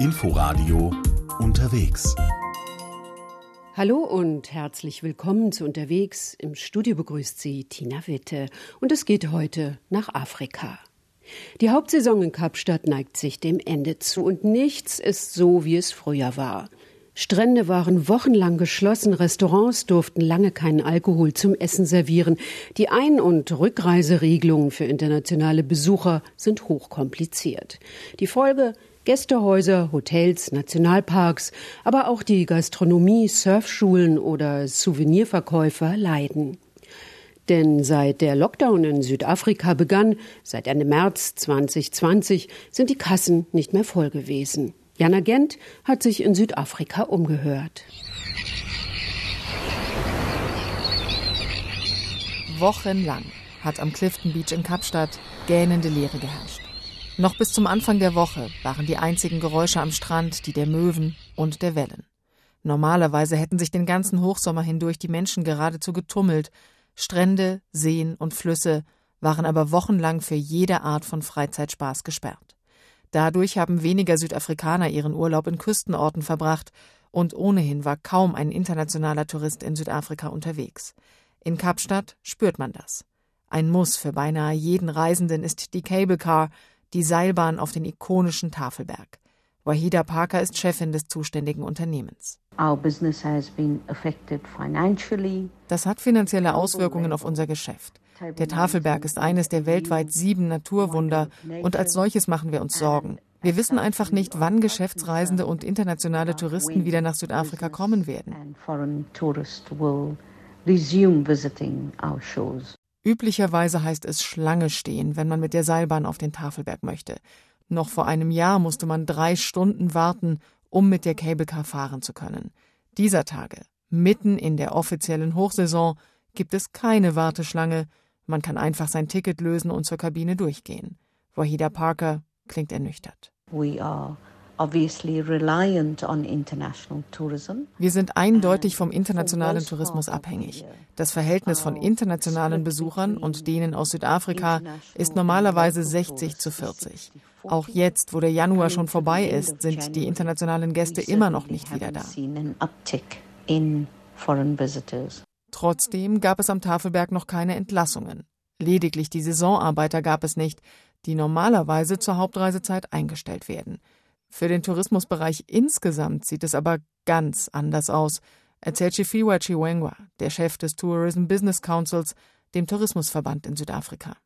Inforadio unterwegs. Hallo und herzlich willkommen zu Unterwegs. Im Studio begrüßt Sie Tina Witte und es geht heute nach Afrika. Die Hauptsaison in Kapstadt neigt sich dem Ende zu und nichts ist so, wie es früher war. Strände waren wochenlang geschlossen, Restaurants durften lange keinen Alkohol zum Essen servieren. Die Ein- und Rückreiseregelungen für internationale Besucher sind hochkompliziert. Die Folge Gästehäuser, Hotels, Nationalparks, aber auch die Gastronomie, Surfschulen oder Souvenirverkäufer leiden. Denn seit der Lockdown in Südafrika begann, seit Ende März 2020, sind die Kassen nicht mehr voll gewesen. Jana Gent hat sich in Südafrika umgehört. Wochenlang hat am Clifton Beach in Kapstadt gähnende Leere geherrscht. Noch bis zum Anfang der Woche waren die einzigen Geräusche am Strand die der Möwen und der Wellen. Normalerweise hätten sich den ganzen Hochsommer hindurch die Menschen geradezu getummelt. Strände, Seen und Flüsse waren aber wochenlang für jede Art von Freizeitspaß gesperrt. Dadurch haben weniger Südafrikaner ihren Urlaub in Küstenorten verbracht und ohnehin war kaum ein internationaler Tourist in Südafrika unterwegs. In Kapstadt spürt man das. Ein Muss für beinahe jeden Reisenden ist die Cable Car, die Seilbahn auf den ikonischen Tafelberg. Wahida Parker ist Chefin des zuständigen Unternehmens. Das hat finanzielle Auswirkungen auf unser Geschäft. Der Tafelberg ist eines der weltweit sieben Naturwunder und als solches machen wir uns Sorgen. Wir wissen einfach nicht, wann Geschäftsreisende und internationale Touristen wieder nach Südafrika kommen werden. Üblicherweise heißt es Schlange stehen, wenn man mit der Seilbahn auf den Tafelberg möchte. Noch vor einem Jahr musste man drei Stunden warten, um mit der Cablecar fahren zu können. Dieser Tage, mitten in der offiziellen Hochsaison, gibt es keine Warteschlange, man kann einfach sein Ticket lösen und zur Kabine durchgehen. Wahida Parker klingt ernüchtert. Wir sind eindeutig vom internationalen Tourismus abhängig. Das Verhältnis von internationalen Besuchern und denen aus Südafrika ist normalerweise 60 zu 40. Auch jetzt, wo der Januar schon vorbei ist, sind die internationalen Gäste immer noch nicht wieder da. Trotzdem gab es am Tafelberg noch keine Entlassungen. Lediglich die Saisonarbeiter gab es nicht, die normalerweise zur Hauptreisezeit eingestellt werden. Für den Tourismusbereich insgesamt sieht es aber ganz anders aus, erzählt Chifiwa Chiwengwa, der Chef des Tourism Business Councils, dem Tourismusverband in Südafrika.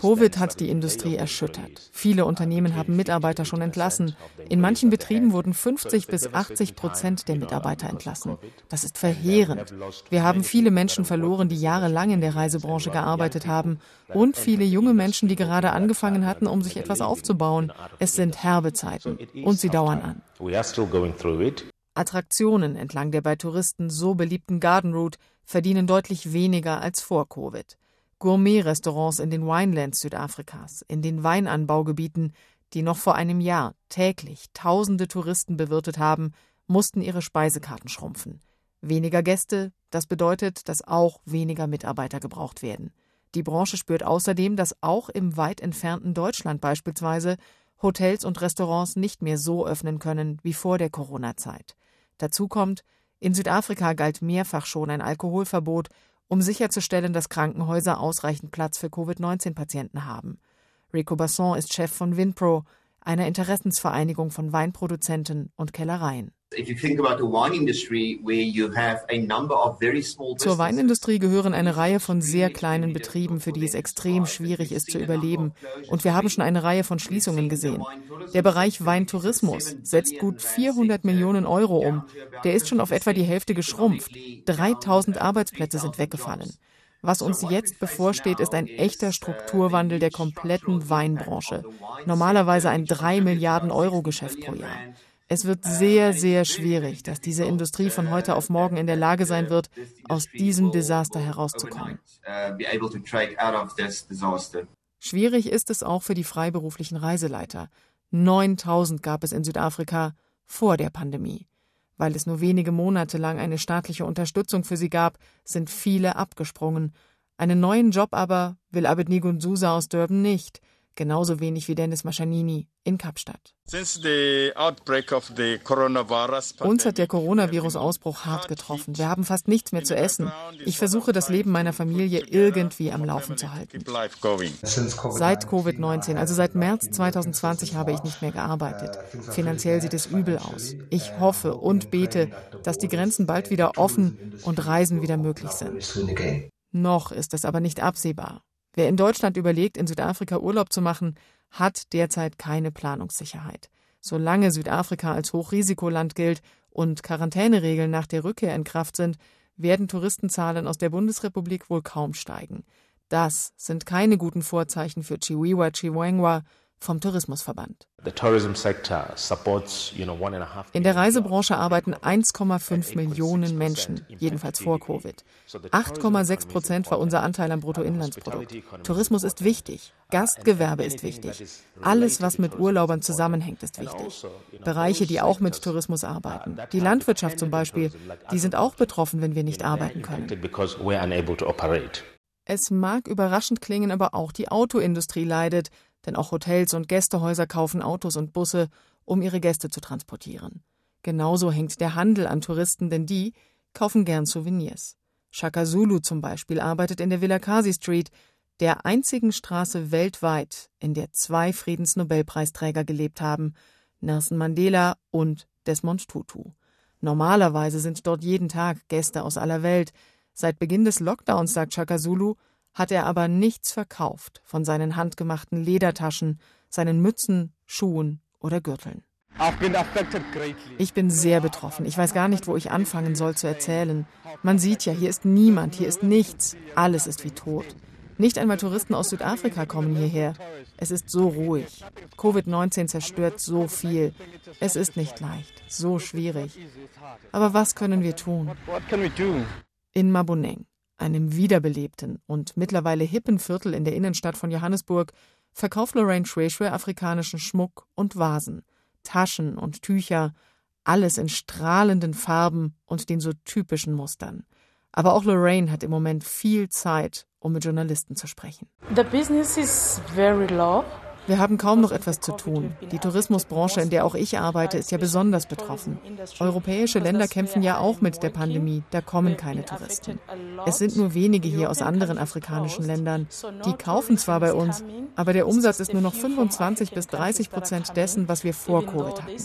Covid hat die Industrie erschüttert. Viele Unternehmen haben Mitarbeiter schon entlassen. In manchen Betrieben wurden 50 bis 80 Prozent der Mitarbeiter entlassen. Das ist verheerend. Wir haben viele Menschen verloren, die jahrelang in der Reisebranche gearbeitet haben und viele junge Menschen, die gerade angefangen hatten, um sich etwas aufzubauen. Es sind herbe Zeiten und sie dauern an. Attraktionen entlang der bei Touristen so beliebten Garden Route verdienen deutlich weniger als vor Covid. Gourmet-Restaurants in den Winelands Südafrikas, in den Weinanbaugebieten, die noch vor einem Jahr täglich tausende Touristen bewirtet haben, mussten ihre Speisekarten schrumpfen. Weniger Gäste, das bedeutet, dass auch weniger Mitarbeiter gebraucht werden. Die Branche spürt außerdem, dass auch im weit entfernten Deutschland beispielsweise Hotels und Restaurants nicht mehr so öffnen können wie vor der Corona-Zeit. Dazu kommt, in Südafrika galt mehrfach schon ein Alkoholverbot, um sicherzustellen, dass Krankenhäuser ausreichend Platz für Covid-19-Patienten haben. Rico Basson ist Chef von Winpro, einer Interessensvereinigung von Weinproduzenten und Kellereien. Zur Weinindustrie gehören eine Reihe von sehr kleinen Betrieben, für die es extrem schwierig ist zu überleben. Und wir haben schon eine Reihe von Schließungen gesehen. Der Bereich Weintourismus setzt gut 400 Millionen Euro um. Der ist schon auf etwa die Hälfte geschrumpft. 3000 Arbeitsplätze sind weggefallen. Was uns jetzt bevorsteht, ist ein echter Strukturwandel der kompletten Weinbranche. Normalerweise ein 3 Milliarden Euro Geschäft pro Jahr. Es wird sehr, sehr schwierig, dass diese Industrie von heute auf morgen in der Lage sein wird, aus diesem Desaster herauszukommen. Schwierig ist es auch für die freiberuflichen Reiseleiter. 9000 gab es in Südafrika vor der Pandemie. Weil es nur wenige Monate lang eine staatliche Unterstützung für sie gab, sind viele abgesprungen. Einen neuen Job aber will Abednego Sousa aus Durban nicht. Genauso wenig wie Dennis Maschanini in Kapstadt. Uns hat der Coronavirus-Ausbruch hart getroffen. Wir haben fast nichts mehr zu essen. Ich versuche, das Leben meiner Familie irgendwie am Laufen zu halten. Seit Covid-19, also seit März 2020, habe ich nicht mehr gearbeitet. Finanziell sieht es übel aus. Ich hoffe und bete, dass die Grenzen bald wieder offen und Reisen wieder möglich sind. Noch ist es aber nicht absehbar. Wer in Deutschland überlegt, in Südafrika Urlaub zu machen, hat derzeit keine Planungssicherheit. Solange Südafrika als Hochrisikoland gilt und Quarantäneregeln nach der Rückkehr in Kraft sind, werden Touristenzahlen aus der Bundesrepublik wohl kaum steigen. Das sind keine guten Vorzeichen für Chiwiwa Chiwengwa, vom Tourismusverband. In der Reisebranche arbeiten 1,5 Millionen Menschen, jedenfalls vor Covid. 8,6 Prozent war unser Anteil am Bruttoinlandsprodukt. Tourismus ist wichtig, Gastgewerbe ist wichtig. Alles, was mit Urlaubern zusammenhängt, ist wichtig. Bereiche, die auch mit Tourismus arbeiten. Die Landwirtschaft zum Beispiel, die sind auch betroffen, wenn wir nicht arbeiten können. Es mag überraschend klingen, aber auch die Autoindustrie leidet, denn auch Hotels und Gästehäuser kaufen Autos und Busse, um ihre Gäste zu transportieren. Genauso hängt der Handel an Touristen, denn die kaufen gern Souvenirs. Shaka Zulu zum Beispiel arbeitet in der Villa Kasi Street, der einzigen Straße weltweit, in der zwei Friedensnobelpreisträger gelebt haben, Nelson Mandela und Desmond Tutu. Normalerweise sind dort jeden Tag Gäste aus aller Welt. Seit Beginn des Lockdowns, sagt Shaka Zulu, hat er aber nichts verkauft von seinen handgemachten Ledertaschen, seinen Mützen, Schuhen oder Gürteln. Ich bin sehr betroffen. Ich weiß gar nicht, wo ich anfangen soll zu erzählen. Man sieht ja, hier ist niemand, hier ist nichts. Alles ist wie tot. Nicht einmal Touristen aus Südafrika kommen hierher. Es ist so ruhig. Covid-19 zerstört so viel. Es ist nicht leicht, so schwierig. Aber was können wir tun? In Maboneng, einem wiederbelebten und mittlerweile hippen Viertel in der Innenstadt von Johannesburg, verkauft Lorraine Schweshwe afrikanischen Schmuck und Vasen, Taschen und Tücher, alles in strahlenden Farben und den so typischen Mustern. Aber auch Lorraine hat im Moment viel Zeit, um mit Journalisten zu sprechen. The business is very low. Wir haben kaum noch etwas zu tun. Die Tourismusbranche, in der auch ich arbeite, ist ja besonders betroffen. Europäische Länder kämpfen ja auch mit der Pandemie. Da kommen keine Touristen. Es sind nur wenige hier aus anderen afrikanischen Ländern. Die kaufen zwar bei uns, aber der Umsatz ist nur noch 25 bis 30 Prozent dessen, was wir vor Covid hatten.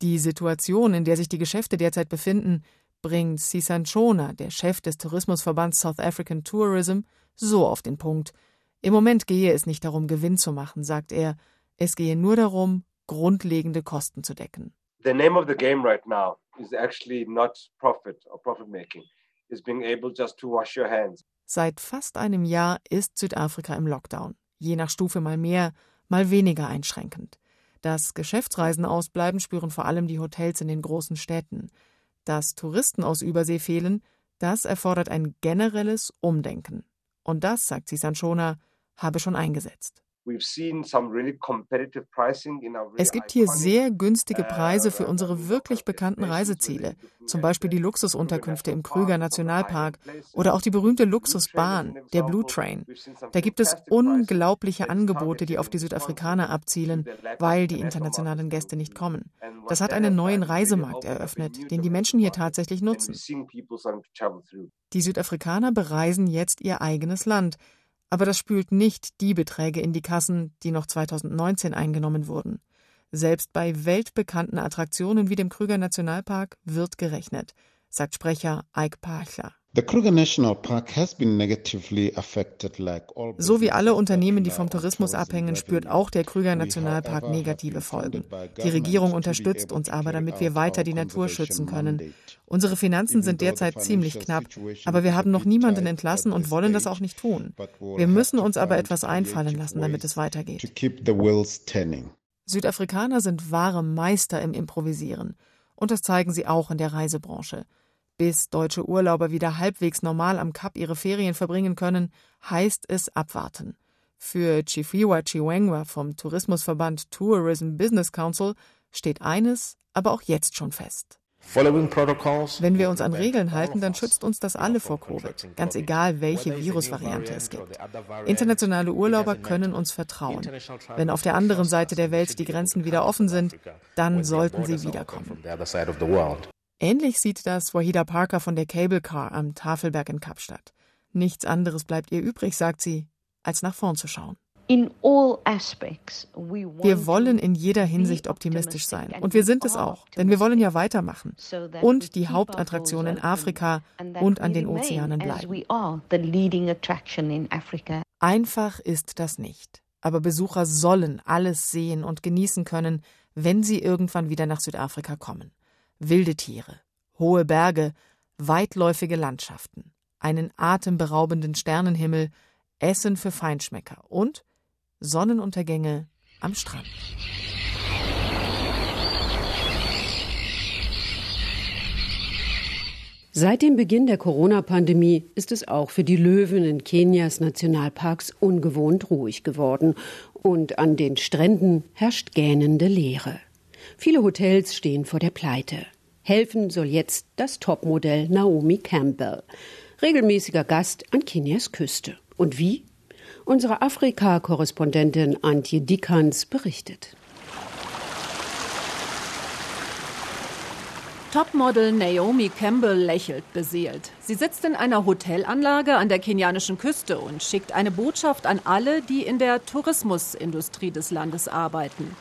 Die Situation, in der sich die Geschäfte derzeit befinden, bringt Sisan Chona, der Chef des Tourismusverbands South African Tourism, so auf den Punkt. Im Moment gehe es nicht darum, Gewinn zu machen, sagt er. Es gehe nur darum, grundlegende Kosten zu decken. The name of the game right now is actually not profit or profit making. Is being able just to wash your hands. Seit fast einem Jahr ist Südafrika im Lockdown. Je nach Stufe mal mehr, mal weniger einschränkend. Dass Geschäftsreisen ausbleiben, spüren vor allem die Hotels in den großen Städten. Dass Touristen aus Übersee fehlen, das erfordert ein generelles Umdenken. Und das, sagt Sisanchona, habe schon eingesetzt. Es gibt hier sehr günstige Preise für unsere wirklich bekannten Reiseziele, zum Beispiel die Luxusunterkünfte im Krüger Nationalpark oder auch die berühmte Luxusbahn, der Blue Train. Da gibt es unglaubliche Angebote, die auf die Südafrikaner abzielen, weil die internationalen Gäste nicht kommen. Das hat einen neuen Reisemarkt eröffnet, den die Menschen hier tatsächlich nutzen. Die Südafrikaner bereisen jetzt ihr eigenes Land, aber das spült nicht die Beträge in die Kassen, die noch 2019 eingenommen wurden. Selbst bei weltbekannten Attraktionen wie dem Krüger Nationalpark wird gerechnet, sagt Sprecher Ike Pachler. So wie alle Unternehmen, die vom Tourismus abhängen, spürt auch der Krüger Nationalpark negative Folgen. Die Regierung unterstützt uns aber, damit wir weiter die Natur schützen können. Unsere Finanzen sind derzeit ziemlich knapp, aber wir haben noch niemanden entlassen und wollen das auch nicht tun. Wir müssen uns aber etwas einfallen lassen, damit es weitergeht. Südafrikaner sind wahre Meister im Improvisieren. Und das zeigen sie auch in der Reisebranche. Bis deutsche Urlauber wieder halbwegs normal am Kap ihre Ferien verbringen können, heißt es abwarten. Für Chifiwa Chiwengwa vom Tourismusverband Tourism Business Council steht eines aber auch jetzt schon fest. Wenn wir uns an Regeln halten, dann schützt uns das alle vor Covid, ganz egal, welche Virusvariante es gibt. Internationale Urlauber können uns vertrauen. Wenn auf der anderen Seite der Welt die Grenzen wieder offen sind, dann sollten sie wiederkommen. Ähnlich sieht das Wahida Parker von der Cable Car am Tafelberg in Kapstadt. Nichts anderes bleibt ihr übrig, sagt sie, als nach vorn zu schauen. Wir wollen in jeder Hinsicht optimistisch sein. Und wir sind es auch, denn wir wollen ja weitermachen und die Hauptattraktion in Afrika und an den Ozeanen bleiben. Einfach ist das nicht. Aber Besucher sollen alles sehen und genießen können, wenn sie irgendwann wieder nach Südafrika kommen. Wilde Tiere, hohe Berge, weitläufige Landschaften, einen atemberaubenden Sternenhimmel, Essen für Feinschmecker und Sonnenuntergänge am Strand. Seit dem Beginn der Corona-Pandemie ist es auch für die Löwen in Kenias Nationalparks ungewohnt ruhig geworden und an den Stränden herrscht gähnende Leere. Viele Hotels stehen vor der Pleite. Helfen soll jetzt das Topmodell Naomi Campbell, regelmäßiger Gast an Kenias Küste. Und wie? Unsere Afrika-Korrespondentin Antje Dickans berichtet. Topmodel Naomi Campbell lächelt beseelt. Sie sitzt in einer Hotelanlage an der kenianischen Küste und schickt eine Botschaft an alle, die in der Tourismusindustrie des Landes arbeiten.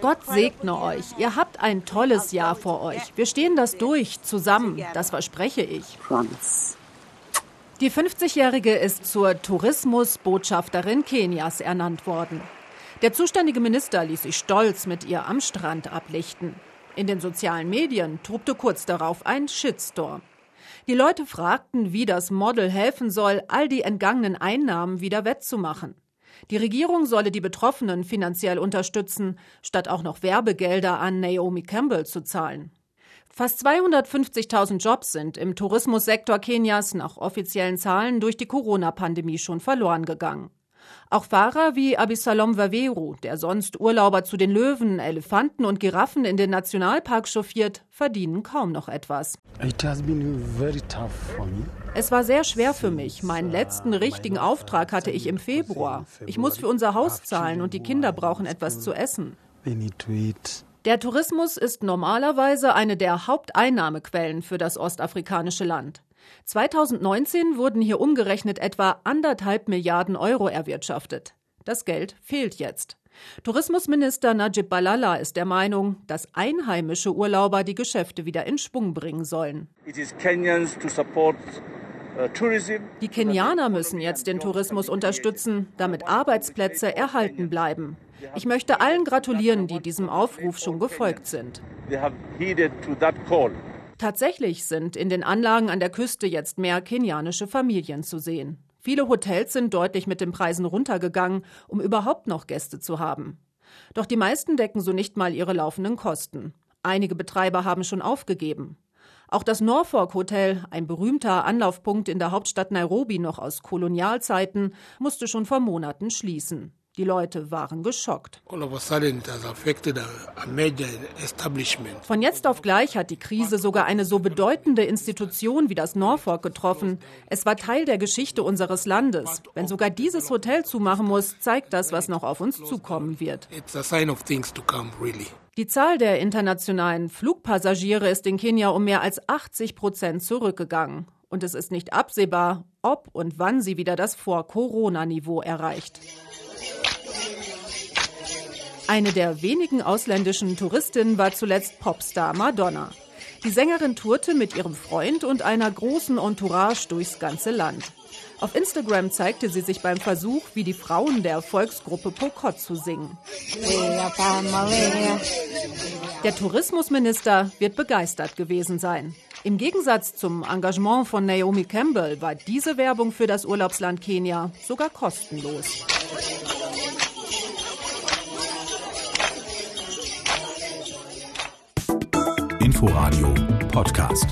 Gott segne euch. Ihr habt ein tolles Jahr vor euch. Wir stehen das durch, zusammen. Das verspreche ich. Die 50-Jährige ist zur Tourismusbotschafterin Kenias ernannt worden. Der zuständige Minister ließ sich stolz mit ihr am Strand ablichten. In den sozialen Medien tobte kurz darauf ein Shitstorm. Die Leute fragten, wie das Model helfen soll, all die entgangenen Einnahmen wieder wettzumachen. Die Regierung solle die Betroffenen finanziell unterstützen, statt auch noch Werbegelder an Naomi Campbell zu zahlen. Fast 250.000 Jobs sind im Tourismussektor Kenias nach offiziellen Zahlen durch die Corona-Pandemie schon verloren gegangen. Auch Fahrer wie Abisalom Waweru, der sonst Urlauber zu den Löwen, Elefanten und Giraffen in den Nationalpark chauffiert, verdienen kaum noch etwas. Es war sehr schwer für mich. Meinen letzten richtigen Auftrag hatte ich im Februar. Ich muss für unser Haus zahlen und die Kinder brauchen etwas zu essen. Der Tourismus ist normalerweise eine der Haupteinnahmequellen für das ostafrikanische Land. 2019 wurden hier umgerechnet etwa anderthalb Milliarden Euro erwirtschaftet. Das Geld fehlt jetzt. Tourismusminister Najib Balala ist der Meinung, dass einheimische Urlauber die Geschäfte wieder in Schwung bringen sollen. Uh, die Kenianer müssen jetzt den Tourismus unterstützen, damit Arbeitsplätze erhalten bleiben. Ich möchte allen gratulieren, die diesem Aufruf schon gefolgt sind. Tatsächlich sind in den Anlagen an der Küste jetzt mehr kenianische Familien zu sehen. Viele Hotels sind deutlich mit den Preisen runtergegangen, um überhaupt noch Gäste zu haben. Doch die meisten decken so nicht mal ihre laufenden Kosten. Einige Betreiber haben schon aufgegeben. Auch das Norfolk Hotel, ein berühmter Anlaufpunkt in der Hauptstadt Nairobi noch aus Kolonialzeiten, musste schon vor Monaten schließen. Die Leute waren geschockt. Von jetzt auf gleich hat die Krise sogar eine so bedeutende Institution wie das Norfolk getroffen. Es war Teil der Geschichte unseres Landes. Wenn sogar dieses Hotel zumachen muss, zeigt das, was noch auf uns zukommen wird. Die Zahl der internationalen Flugpassagiere ist in Kenia um mehr als 80 Prozent zurückgegangen. Und es ist nicht absehbar, ob und wann sie wieder das Vor-Corona-Niveau erreicht. Eine der wenigen ausländischen Touristinnen war zuletzt Popstar Madonna. Die Sängerin tourte mit ihrem Freund und einer großen Entourage durchs ganze Land. Auf Instagram zeigte sie sich beim Versuch, wie die Frauen der Volksgruppe Pokot zu singen. Der Tourismusminister wird begeistert gewesen sein. Im Gegensatz zum Engagement von Naomi Campbell war diese Werbung für das Urlaubsland Kenia sogar kostenlos. Inforadio Podcast.